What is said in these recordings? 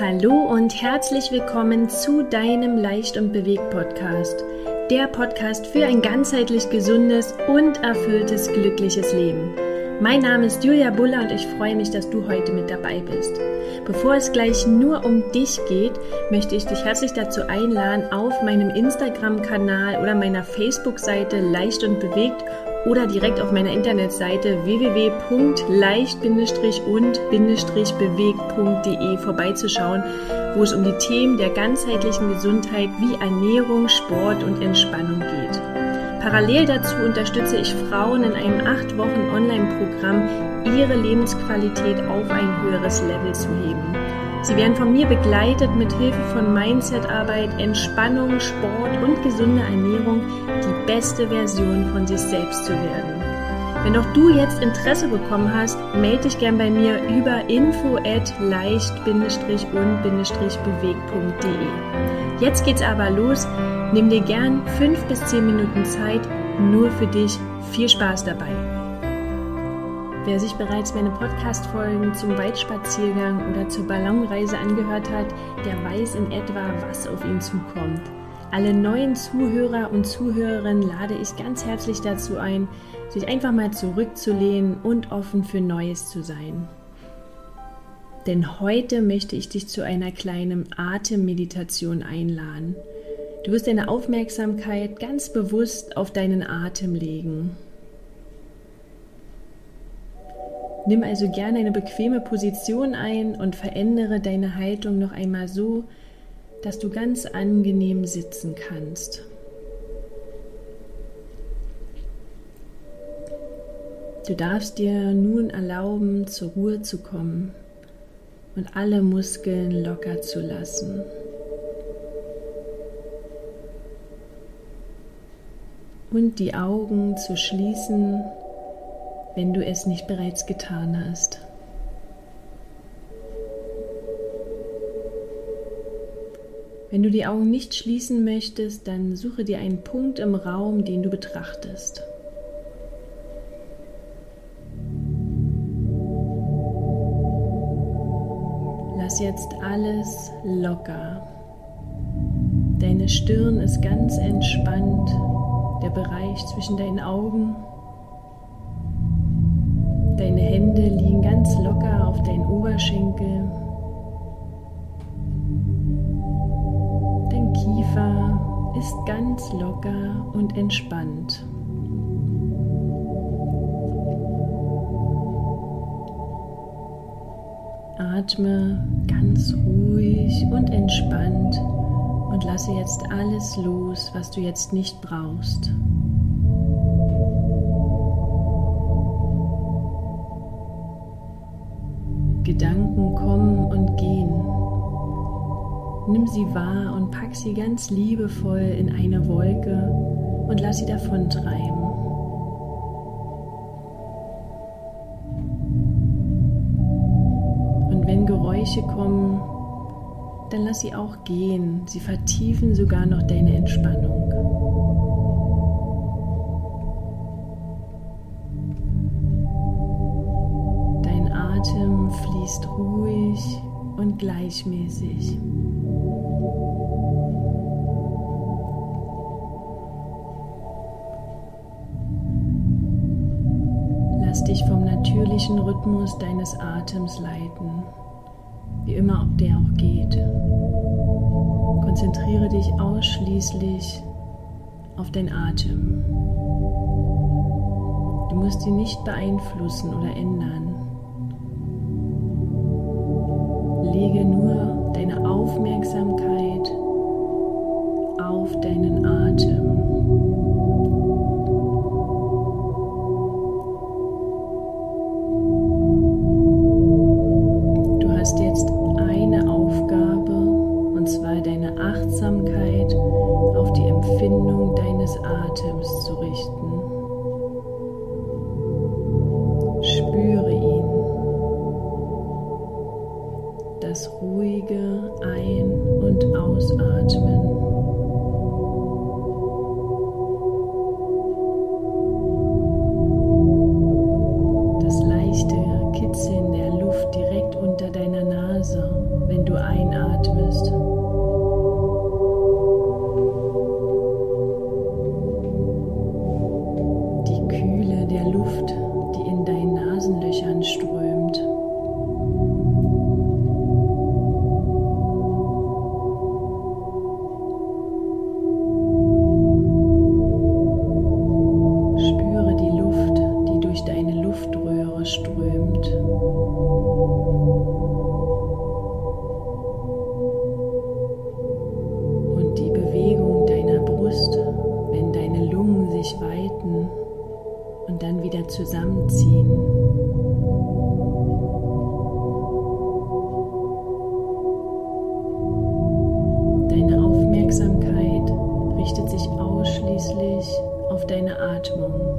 Hallo und herzlich willkommen zu deinem Leicht und Bewegt Podcast. Der Podcast für ein ganzheitlich gesundes und erfülltes, glückliches Leben. Mein Name ist Julia Buller und ich freue mich, dass du heute mit dabei bist. Bevor es gleich nur um dich geht, möchte ich dich herzlich dazu einladen, auf meinem Instagram-Kanal oder meiner Facebook-Seite Leicht und Bewegt oder direkt auf meiner Internetseite www.leicht-und-bewegt.de vorbeizuschauen, wo es um die Themen der ganzheitlichen Gesundheit wie Ernährung, Sport und Entspannung geht. Parallel dazu unterstütze ich Frauen in einem acht Wochen Online-Programm, ihre Lebensqualität auf ein höheres Level zu heben. Sie werden von mir begleitet mit Hilfe von Mindset-Arbeit, Entspannung, Sport und gesunder Ernährung, die beste Version von sich selbst zu werden. Wenn auch du jetzt Interesse bekommen hast, melde dich gern bei mir über info at leicht-und-bewegt.de. Jetzt geht's aber los. Nimm dir gern fünf bis zehn Minuten Zeit nur für dich. Viel Spaß dabei! Wer sich bereits meine Podcast-Folgen zum Weitspaziergang oder zur Ballonreise angehört hat, der weiß in etwa, was auf ihn zukommt. Alle neuen Zuhörer und Zuhörerinnen lade ich ganz herzlich dazu ein, sich einfach mal zurückzulehnen und offen für Neues zu sein. Denn heute möchte ich dich zu einer kleinen Atemmeditation einladen. Du wirst deine Aufmerksamkeit ganz bewusst auf deinen Atem legen. Nimm also gerne eine bequeme Position ein und verändere deine Haltung noch einmal so, dass du ganz angenehm sitzen kannst. Du darfst dir nun erlauben, zur Ruhe zu kommen und alle Muskeln locker zu lassen. Und die Augen zu schließen wenn du es nicht bereits getan hast. Wenn du die Augen nicht schließen möchtest, dann suche dir einen Punkt im Raum, den du betrachtest. Lass jetzt alles locker. Deine Stirn ist ganz entspannt, der Bereich zwischen deinen Augen Deine Hände liegen ganz locker auf deinen Oberschenkel. Kiefer ist ganz locker und entspannt. Atme ganz ruhig und entspannt und lasse jetzt alles los, was du jetzt nicht brauchst. Gedanken Nimm sie wahr und pack sie ganz liebevoll in eine Wolke und lass sie davontreiben. Und wenn Geräusche kommen, dann lass sie auch gehen. Sie vertiefen sogar noch deine Entspannung. Fließt ruhig und gleichmäßig. Lass dich vom natürlichen Rhythmus deines Atems leiten, wie immer ob der auch geht. Konzentriere dich ausschließlich auf den Atem. Du musst ihn nicht beeinflussen oder ändern. Lege nur deine Aufmerksamkeit auf deinen Atem. Du hast jetzt sich weiten und dann wieder zusammenziehen. Deine Aufmerksamkeit richtet sich ausschließlich auf deine Atmung.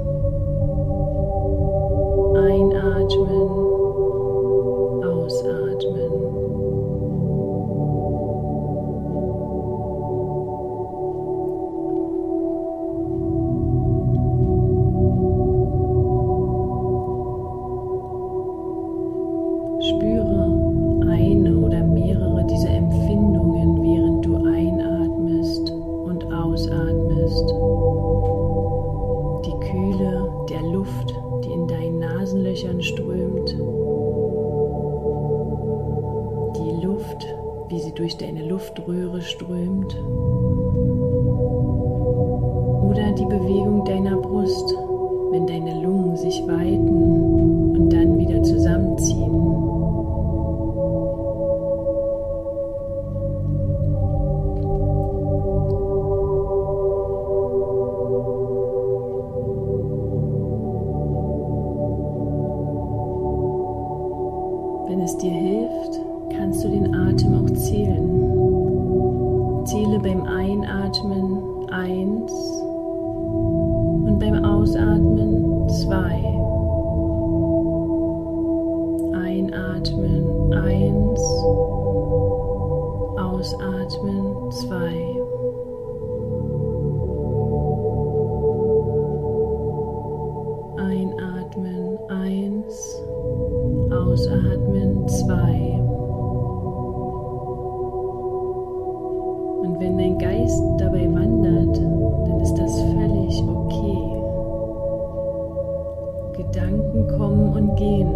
durch deine Luftröhre strömt oder die Bewegung deiner Brust. Ausatmen zwei. Einatmen eins. Ausatmen zwei. Einatmen eins. Ausatmen zwei. Und wenn dein Geist dabei wandert, dann ist das völlig okay. Gedanken kommen und gehen.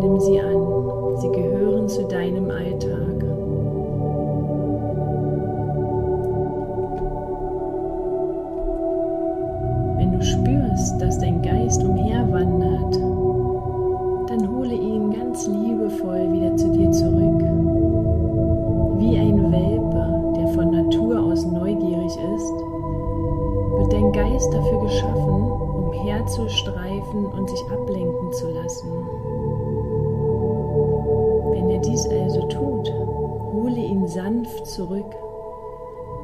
Nimm sie an, sie gehören zu deinem Alltag. Wenn du spürst, dass dein Geist umherwandert, dann hole ihn ganz liebevoll wieder zu dir zurück. Wie ein Welpe, der von Natur aus neugierig ist, wird dein Geist dafür geschaffen, umherzustreifen und sich ablenken zu lassen. Wenn er dies also tut, hole ihn sanft zurück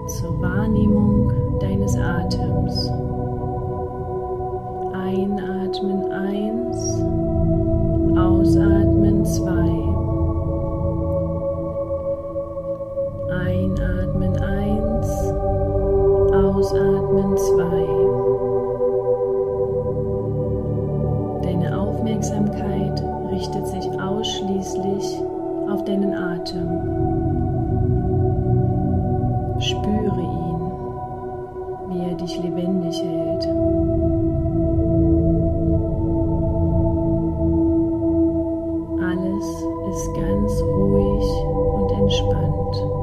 zur Wahrnehmung deines Atems. Einatmen eins, ausatmen zwei. Einatmen 1, Ausatmen 2. richtet sich ausschließlich auf deinen Atem. Spüre ihn, wie er dich lebendig hält. Alles ist ganz ruhig und entspannt.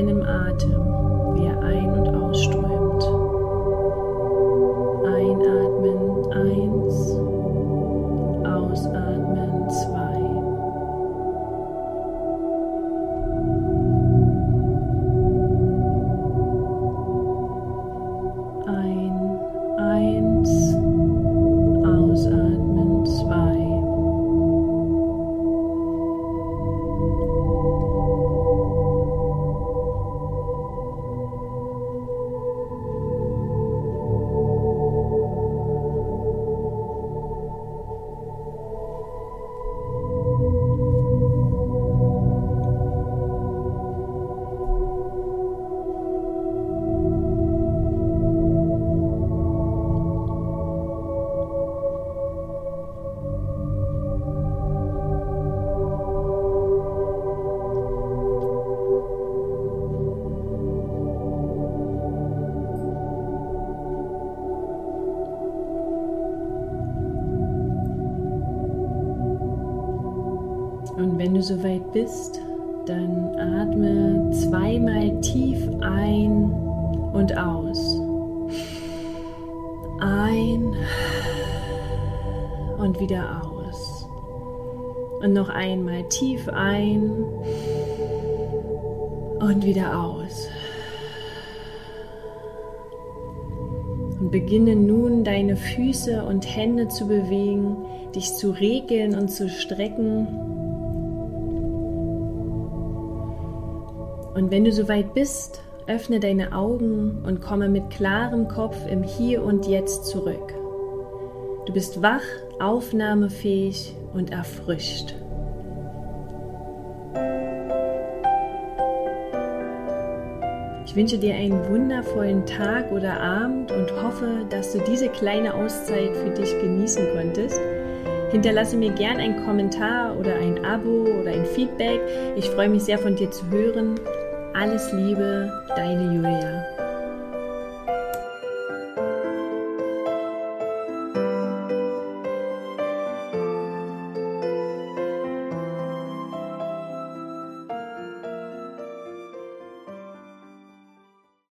deinem Atem. Wenn du soweit bist, dann atme zweimal tief ein und aus. Ein und wieder aus. Und noch einmal tief ein und wieder aus. Und beginne nun deine Füße und Hände zu bewegen, dich zu regeln und zu strecken. Und wenn du soweit bist, öffne deine Augen und komme mit klarem Kopf im Hier und Jetzt zurück. Du bist wach, aufnahmefähig und erfrischt. Ich wünsche dir einen wundervollen Tag oder Abend und hoffe, dass du diese kleine Auszeit für dich genießen konntest. Hinterlasse mir gern einen Kommentar oder ein Abo oder ein Feedback. Ich freue mich sehr von dir zu hören. Alles Liebe, deine Julia.